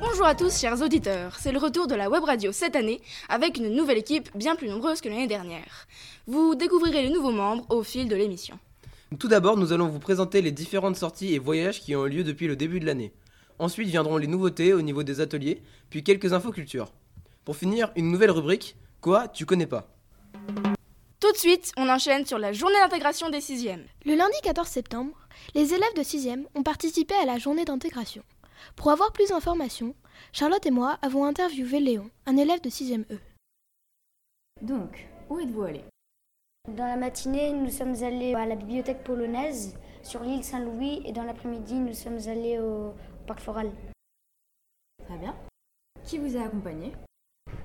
Bonjour à tous chers auditeurs, c'est le retour de la web radio cette année avec une nouvelle équipe bien plus nombreuse que l'année dernière. Vous découvrirez les nouveaux membres au fil de l'émission. Tout d'abord, nous allons vous présenter les différentes sorties et voyages qui ont eu lieu depuis le début de l'année. Ensuite viendront les nouveautés au niveau des ateliers, puis quelques infos culture. Pour finir, une nouvelle rubrique Quoi tu connais pas? Tout de suite, on enchaîne sur la journée d'intégration des 6e. Le lundi 14 septembre, les élèves de 6e ont participé à la journée d'intégration. Pour avoir plus d'informations, Charlotte et moi avons interviewé Léon, un élève de 6e E. Donc, où êtes-vous allé Dans la matinée, nous sommes allés à la bibliothèque polonaise sur l'île Saint-Louis et dans l'après-midi, nous sommes allés au parc floral. Très bien. Qui vous a accompagné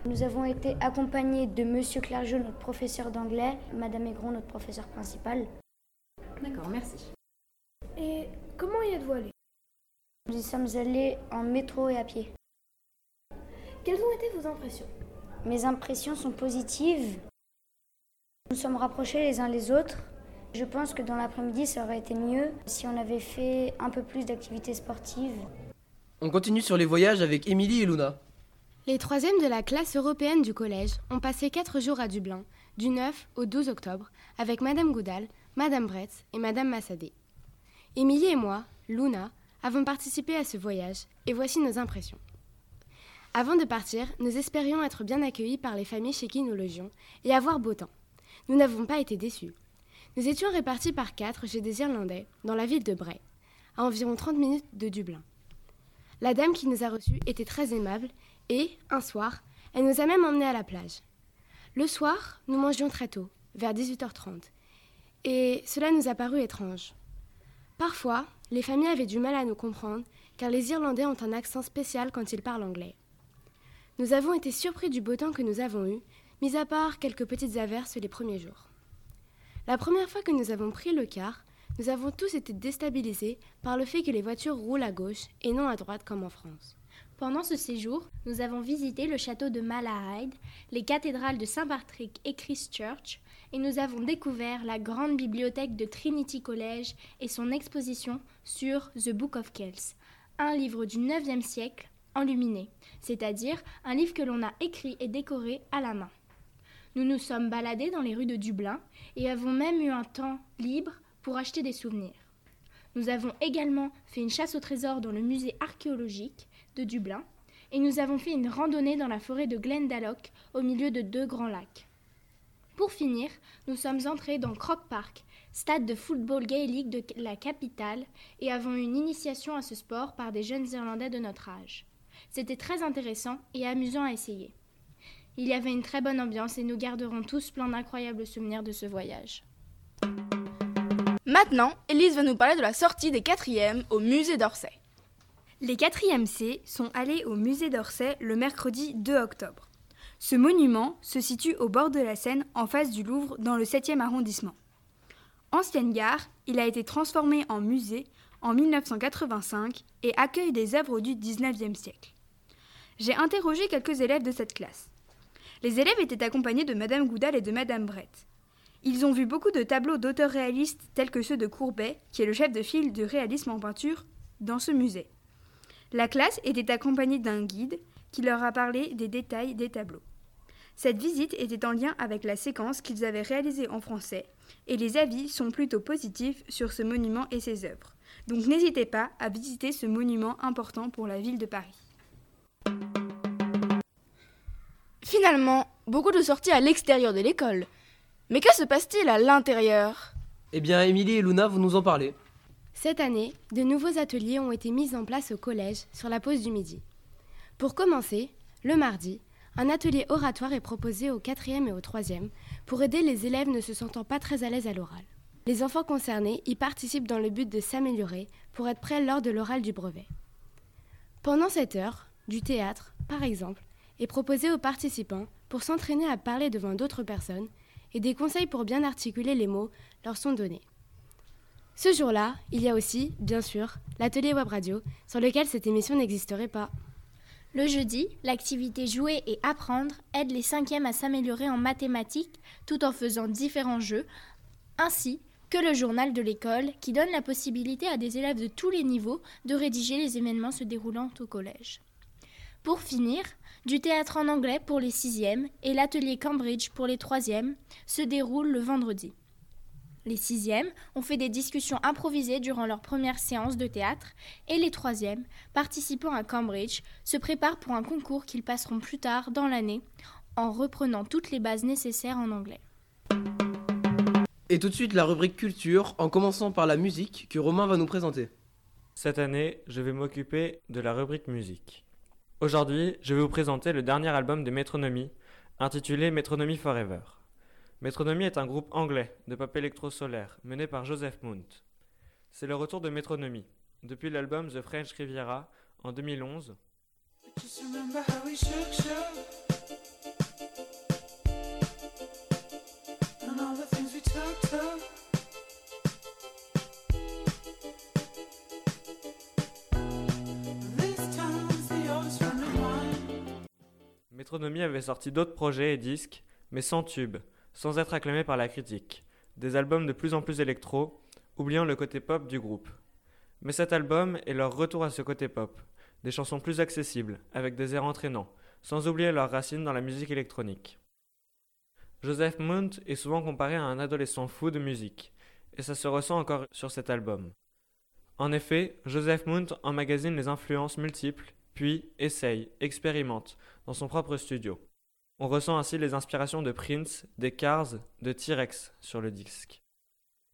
Nous avons été accompagnés de Monsieur Clergeau, notre professeur d'anglais, Madame Aigron, notre professeur principal. D'accord, merci. Et comment y êtes-vous allé Nous y sommes allés en métro et à pied. Quelles ont été vos impressions? Mes impressions sont positives. Nous sommes rapprochés les uns les autres. Je pense que dans l'après-midi, ça aurait été mieux si on avait fait un peu plus d'activités sportives. On continue sur les voyages avec Émilie et Luna. Les troisièmes de la classe européenne du collège ont passé quatre jours à Dublin, du 9 au 12 octobre, avec Madame Goudal, Madame Bretz et Madame Massadé. Émilie et moi, Luna, avons participé à ce voyage, et voici nos impressions. Avant de partir, nous espérions être bien accueillis par les familles chez qui nous logions et avoir beau temps. Nous n'avons pas été déçus. Nous étions répartis par quatre chez des Irlandais, dans la ville de Bray, à environ 30 minutes de Dublin. La dame qui nous a reçus était très aimable et, un soir, elle nous a même emmenés à la plage. Le soir, nous mangions très tôt, vers 18h30, et cela nous a paru étrange. Parfois, les familles avaient du mal à nous comprendre, car les Irlandais ont un accent spécial quand ils parlent anglais. Nous avons été surpris du beau temps que nous avons eu, mis à part quelques petites averses les premiers jours. La première fois que nous avons pris le car, nous avons tous été déstabilisés par le fait que les voitures roulent à gauche et non à droite comme en France. Pendant ce séjour, nous avons visité le château de Malahide, les cathédrales de Saint-Patrick et Christchurch, et nous avons découvert la grande bibliothèque de Trinity College et son exposition sur The Book of Kells, un livre du 9e siècle enluminé, c'est-à-dire un livre que l'on a écrit et décoré à la main. Nous nous sommes baladés dans les rues de Dublin et avons même eu un temps libre pour acheter des souvenirs. Nous avons également fait une chasse au trésor dans le musée archéologique de Dublin et nous avons fait une randonnée dans la forêt de Glendalough au milieu de deux grands lacs. Pour finir, nous sommes entrés dans Croke Park, stade de football gaélique de la capitale, et avons eu une initiation à ce sport par des jeunes Irlandais de notre âge. C'était très intéressant et amusant à essayer. Il y avait une très bonne ambiance et nous garderons tous plein d'incroyables souvenirs de ce voyage. Maintenant, Elise va nous parler de la sortie des 4e au musée d'Orsay. Les 4e C sont allés au musée d'Orsay le mercredi 2 octobre. Ce monument se situe au bord de la Seine en face du Louvre dans le 7e arrondissement. Ancienne gare, il a été transformé en musée en 1985 et accueille des œuvres du 19e siècle. J'ai interrogé quelques élèves de cette classe. Les élèves étaient accompagnés de Madame Goudal et de Madame Brett. Ils ont vu beaucoup de tableaux d'auteurs réalistes tels que ceux de Courbet, qui est le chef de file du réalisme en peinture, dans ce musée. La classe était accompagnée d'un guide qui leur a parlé des détails des tableaux. Cette visite était en lien avec la séquence qu'ils avaient réalisée en français, et les avis sont plutôt positifs sur ce monument et ses œuvres. Donc n'hésitez pas à visiter ce monument important pour la ville de Paris. Finalement, beaucoup de sorties à l'extérieur de l'école. Mais que se passe-t-il à l'intérieur? Eh bien, Émilie et Luna vont nous en parler. Cette année, de nouveaux ateliers ont été mis en place au collège sur la pause du midi. Pour commencer, le mardi, un atelier oratoire est proposé aux 4e et aux 3e pour aider les élèves ne se sentant pas très à l'aise à l'oral. Les enfants concernés y participent dans le but de s'améliorer pour être prêts lors de l'oral du brevet. Pendant cette heure, du théâtre, par exemple, est proposé aux participants pour s'entraîner à parler devant d'autres personnes et des conseils pour bien articuler les mots leur sont donnés. Ce jour-là, il y a aussi, bien sûr, l'atelier web radio, sur lequel cette émission n'existerait pas. Le jeudi, l'activité jouer et apprendre aide les cinquièmes à s'améliorer en mathématiques tout en faisant différents jeux ainsi que le journal de l'école qui donne la possibilité à des élèves de tous les niveaux de rédiger les événements se déroulant au collège. Pour finir, du théâtre en anglais pour les sixièmes et l'atelier Cambridge pour les troisièmes se déroulent le vendredi. Les sixièmes ont fait des discussions improvisées durant leur première séance de théâtre et les troisièmes, participant à Cambridge, se préparent pour un concours qu'ils passeront plus tard dans l'année en reprenant toutes les bases nécessaires en anglais. Et tout de suite la rubrique culture, en commençant par la musique que Romain va nous présenter. Cette année, je vais m'occuper de la rubrique musique. Aujourd'hui, je vais vous présenter le dernier album de Metronomy, intitulé Metronomy Forever. Metronomy est un groupe anglais de pop électro-solaire mené par Joseph Mount. C'est le retour de Metronomy, depuis l'album The French Riviera en 2011. Metronomy avait sorti d'autres projets et disques, mais sans tube, sans être acclamé par la critique. Des albums de plus en plus électro, oubliant le côté pop du groupe. Mais cet album est leur retour à ce côté pop, des chansons plus accessibles, avec des airs entraînants, sans oublier leurs racines dans la musique électronique. Joseph Mount est souvent comparé à un adolescent fou de musique, et ça se ressent encore sur cet album. En effet, Joseph Mount emmagasine les influences multiples, puis essaye, expérimente, dans son propre studio. On ressent ainsi les inspirations de Prince, des Cars, de T-Rex sur le disque.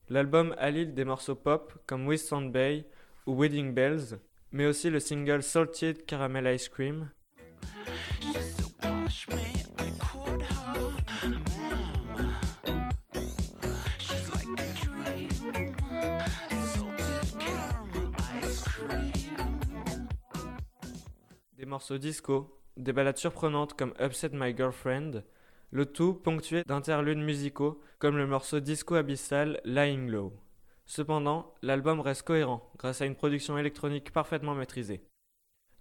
L'album allie des morceaux pop comme With Sound Bay ou Wedding Bells, mais aussi le single Salted Caramel Ice Cream. Des morceaux disco, des ballades surprenantes comme Upset My Girlfriend, le tout ponctué d'interludes musicaux comme le morceau disco abyssal Lying Low. Cependant, l'album reste cohérent grâce à une production électronique parfaitement maîtrisée.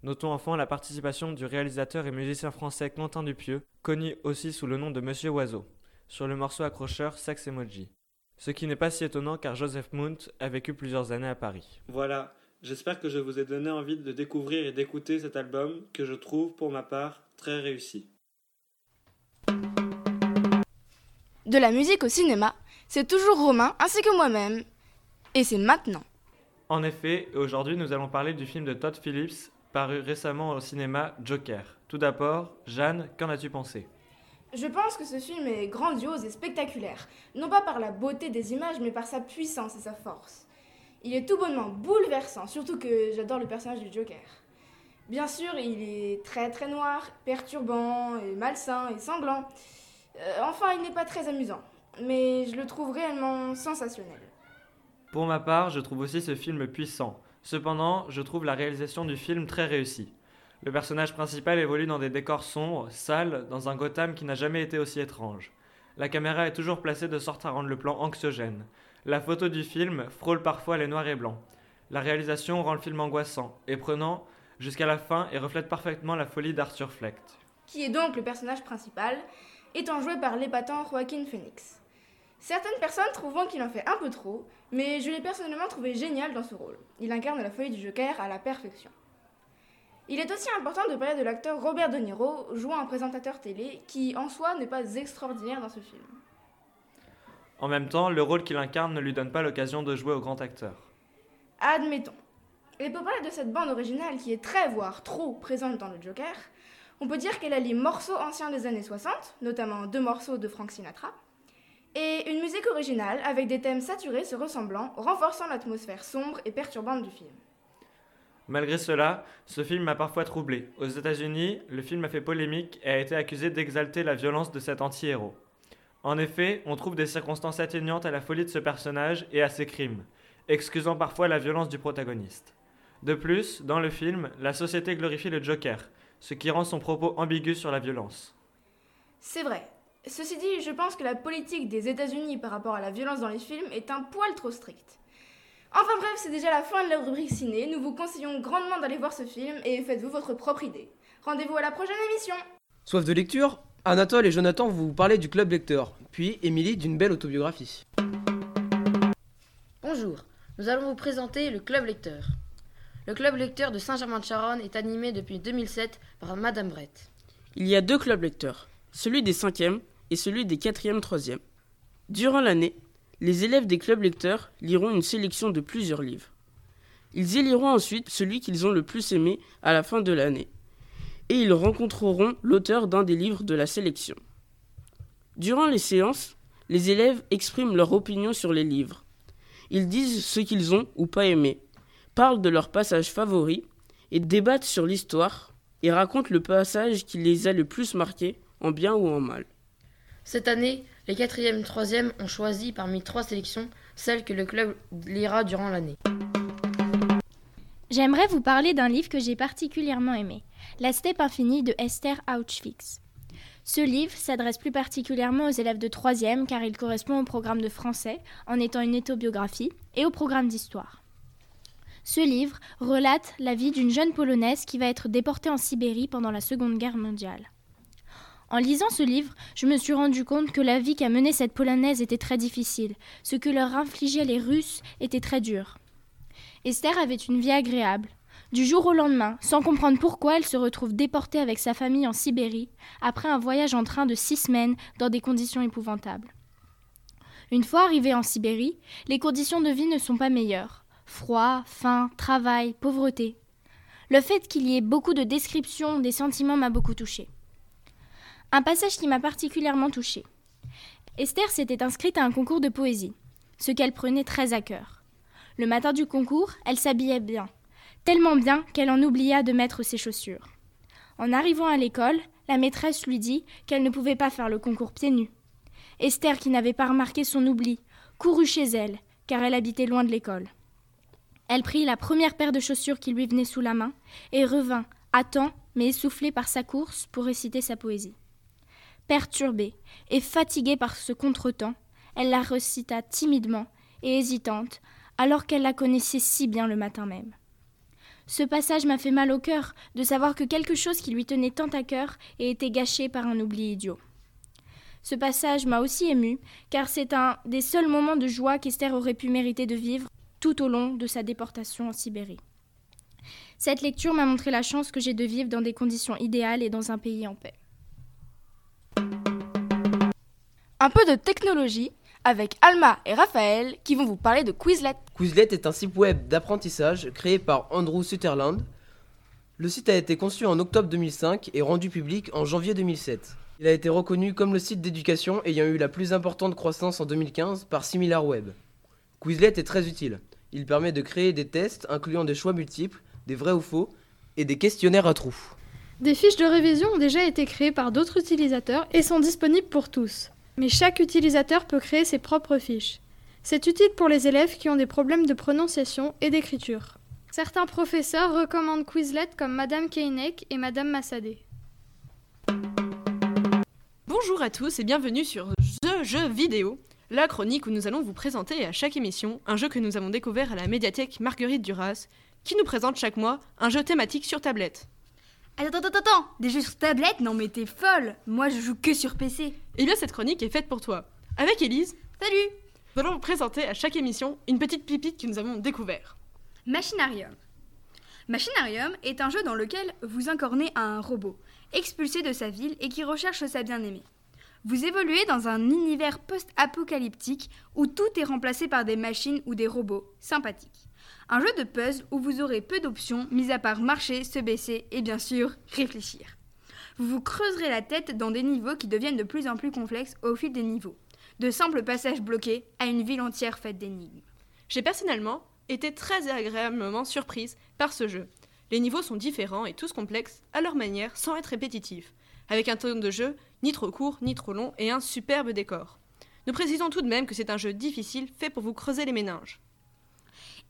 Notons enfin la participation du réalisateur et musicien français Quentin Dupieux, connu aussi sous le nom de Monsieur Oiseau, sur le morceau accrocheur Sex Emoji. Ce qui n'est pas si étonnant car Joseph Mount a vécu plusieurs années à Paris. Voilà, J'espère que je vous ai donné envie de découvrir et d'écouter cet album que je trouve pour ma part très réussi. De la musique au cinéma, c'est toujours Romain ainsi que moi-même. Et c'est maintenant. En effet, aujourd'hui nous allons parler du film de Todd Phillips paru récemment au cinéma Joker. Tout d'abord, Jeanne, qu'en as-tu pensé? Je pense que ce film est grandiose et spectaculaire, non pas par la beauté des images mais par sa puissance et sa force. Il est tout bonnement bouleversant, surtout que j'adore le personnage du Joker. Bien sûr, il est très très noir, perturbant, malsain et sanglant. Euh, enfin, il n'est pas très amusant, mais je le trouve réellement sensationnel. Pour ma part, je trouve aussi ce film puissant. Cependant, je trouve la réalisation du film très réussie. Le personnage principal évolue dans des décors sombres, sales, dans un Gotham qui n'a jamais été aussi étrange. La caméra est toujours placée de sorte à rendre le plan anxiogène. La photo du film frôle parfois les noirs et blancs. La réalisation rend le film angoissant et prenant jusqu'à la fin et reflète parfaitement la folie d'Arthur Fleck. Qui est donc le personnage principal, étant joué par l'épatant Joaquin Phoenix. Certaines personnes trouvent qu'il en fait un peu trop, mais je l'ai personnellement trouvé génial dans ce rôle. Il incarne la folie du Joker à la perfection. Il est aussi important de parler de l'acteur Robert De Niro, jouant un présentateur télé, qui en soi n'est pas extraordinaire dans ce film. En même temps, le rôle qu'il incarne ne lui donne pas l'occasion de jouer au grand acteur. Admettons. Et pour parler de cette bande originale qui est très, voire trop présente dans le Joker, on peut dire qu'elle allie morceaux anciens des années 60, notamment deux morceaux de Frank Sinatra, et une musique originale avec des thèmes saturés se ressemblant, renforçant l'atmosphère sombre et perturbante du film. Malgré cela, ce film m'a parfois troublé. Aux États-Unis, le film a fait polémique et a été accusé d'exalter la violence de cet anti-héros. En effet, on trouve des circonstances atténuantes à la folie de ce personnage et à ses crimes, excusant parfois la violence du protagoniste. De plus, dans le film, la société glorifie le Joker, ce qui rend son propos ambigu sur la violence. C'est vrai. Ceci dit, je pense que la politique des États-Unis par rapport à la violence dans les films est un poil trop stricte. Enfin bref, c'est déjà la fin de la rubrique ciné. Nous vous conseillons grandement d'aller voir ce film et faites-vous votre propre idée. Rendez-vous à la prochaine émission. Soif de lecture? Anatole et Jonathan vous parler du club lecteur, puis Émilie d'une belle autobiographie. Bonjour, nous allons vous présenter le Club Lecteur. Le Club Lecteur de Saint-Germain-de-Charonne est animé depuis 2007 par Madame Brett. Il y a deux clubs lecteurs, celui des 5e et celui des 4e 3e. Durant l'année, les élèves des clubs lecteurs liront une sélection de plusieurs livres. Ils éliront ensuite celui qu'ils ont le plus aimé à la fin de l'année, et ils rencontreront l'auteur d'un des livres de la sélection. Durant les séances, les élèves expriment leur opinion sur les livres. Ils disent ce qu'ils ont ou pas aimé, parlent de leur passage favori et débattent sur l'histoire et racontent le passage qui les a le plus marqués, en bien ou en mal. Cette année, les 4e et 3e ont choisi parmi trois sélections celle que le club lira durant l'année. J'aimerais vous parler d'un livre que j'ai particulièrement aimé, La steppe infinie de Esther Auschwitz. Ce livre s'adresse plus particulièrement aux élèves de 3e car il correspond au programme de français en étant une autobiographie et au programme d'histoire. Ce livre relate la vie d'une jeune Polonaise qui va être déportée en Sibérie pendant la Seconde Guerre mondiale. En lisant ce livre, je me suis rendu compte que la vie qu'a menée cette Polonaise était très difficile, ce que leur infligeaient les Russes était très dur. Esther avait une vie agréable. Du jour au lendemain, sans comprendre pourquoi, elle se retrouve déportée avec sa famille en Sibérie, après un voyage en train de six semaines dans des conditions épouvantables. Une fois arrivée en Sibérie, les conditions de vie ne sont pas meilleures. Froid, faim, travail, pauvreté. Le fait qu'il y ait beaucoup de descriptions des sentiments m'a beaucoup touchée. Un passage qui m'a particulièrement touchée. Esther s'était inscrite à un concours de poésie, ce qu'elle prenait très à cœur. Le matin du concours, elle s'habillait bien, tellement bien qu'elle en oublia de mettre ses chaussures. En arrivant à l'école, la maîtresse lui dit qu'elle ne pouvait pas faire le concours pieds nus. Esther, qui n'avait pas remarqué son oubli, courut chez elle, car elle habitait loin de l'école. Elle prit la première paire de chaussures qui lui venait sous la main et revint, à temps, mais essoufflée par sa course, pour réciter sa poésie. Perturbée et fatiguée par ce contretemps, elle la recita timidement et hésitante, alors qu'elle la connaissait si bien le matin même. Ce passage m'a fait mal au cœur de savoir que quelque chose qui lui tenait tant à cœur ait été gâché par un oubli idiot. Ce passage m'a aussi ému, car c'est un des seuls moments de joie qu'Esther aurait pu mériter de vivre tout au long de sa déportation en Sibérie. Cette lecture m'a montré la chance que j'ai de vivre dans des conditions idéales et dans un pays en paix. Un peu de technologie avec Alma et Raphaël qui vont vous parler de Quizlet. Quizlet est un site web d'apprentissage créé par Andrew Sutherland. Le site a été conçu en octobre 2005 et rendu public en janvier 2007. Il a été reconnu comme le site d'éducation ayant eu la plus importante croissance en 2015 par SimilarWeb. Quizlet est très utile. Il permet de créer des tests incluant des choix multiples, des vrais ou faux, et des questionnaires à trous. Des fiches de révision ont déjà été créées par d'autres utilisateurs et sont disponibles pour tous. Mais chaque utilisateur peut créer ses propres fiches. C'est utile pour les élèves qui ont des problèmes de prononciation et d'écriture. Certains professeurs recommandent Quizlet comme Madame Keinek et Madame Massadé. Bonjour à tous et bienvenue sur The Jeu Vidéo, la chronique où nous allons vous présenter à chaque émission un jeu que nous avons découvert à la médiathèque Marguerite Duras, qui nous présente chaque mois un jeu thématique sur tablette. Attends, attends, attends Des jeux sur tablette Non mais t'es folle Moi je joue que sur PC. Eh bien cette chronique est faite pour toi. Avec Élise, Salut nous allons vous présenter à chaque émission une petite pipite que nous avons découvert. Machinarium. Machinarium est un jeu dans lequel vous incarnez un robot, expulsé de sa ville et qui recherche sa bien-aimée. Vous évoluez dans un univers post-apocalyptique où tout est remplacé par des machines ou des robots sympathiques. Un jeu de puzzle où vous aurez peu d'options, mis à part marcher, se baisser et bien sûr réfléchir. Vous vous creuserez la tête dans des niveaux qui deviennent de plus en plus complexes au fil des niveaux, de simples passages bloqués à une ville entière faite d'énigmes. J'ai personnellement été très agréablement surprise par ce jeu. Les niveaux sont différents et tous complexes à leur manière sans être répétitifs, avec un ton de jeu ni trop court ni trop long et un superbe décor. Nous précisons tout de même que c'est un jeu difficile fait pour vous creuser les méninges.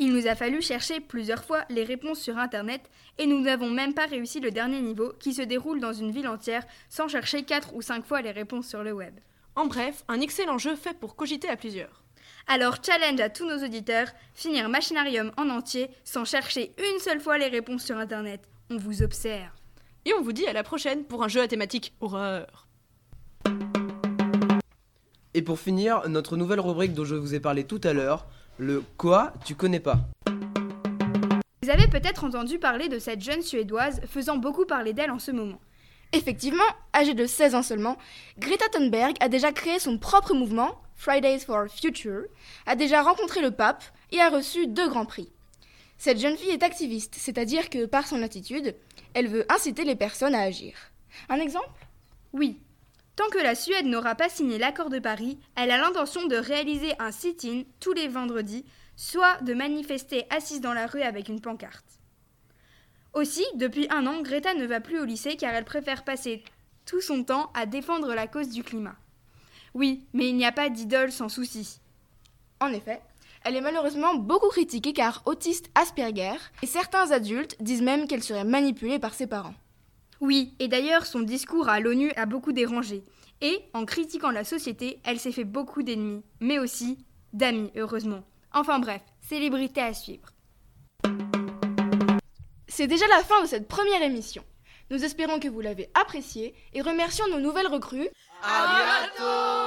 Il nous a fallu chercher plusieurs fois les réponses sur Internet et nous n'avons même pas réussi le dernier niveau qui se déroule dans une ville entière sans chercher 4 ou 5 fois les réponses sur le web. En bref, un excellent jeu fait pour cogiter à plusieurs. Alors challenge à tous nos auditeurs, finir Machinarium en entier sans chercher une seule fois les réponses sur Internet. On vous observe. Et on vous dit à la prochaine pour un jeu à thématique horreur. Et pour finir, notre nouvelle rubrique dont je vous ai parlé tout à l'heure, Le quoi tu connais pas Vous avez peut-être entendu parler de cette jeune Suédoise faisant beaucoup parler d'elle en ce moment. Effectivement, âgée de 16 ans seulement, Greta Thunberg a déjà créé son propre mouvement, Fridays for Future, a déjà rencontré le pape et a reçu deux grands prix. Cette jeune fille est activiste, c'est-à-dire que par son attitude, elle veut inciter les personnes à agir. Un exemple? Oui. Tant que la Suède n'aura pas signé l'accord de Paris, elle a l'intention de réaliser un sit-in tous les vendredis, soit de manifester assise dans la rue avec une pancarte. Aussi, depuis un an, Greta ne va plus au lycée car elle préfère passer tout son temps à défendre la cause du climat. Oui, mais il n'y a pas d'idole sans souci. En effet, elle est malheureusement beaucoup critiquée car autiste Asperger, et certains adultes disent même qu'elle serait manipulée par ses parents. Oui, et d'ailleurs son discours à l'ONU a beaucoup dérangé. Et, en critiquant la société, elle s'est fait beaucoup d'ennemis, mais aussi d'amis, heureusement. Enfin bref, célébrité à suivre. C'est déjà la fin de cette première émission. Nous espérons que vous l'avez appréciée et remercions nos nouvelles recrues. À bientôt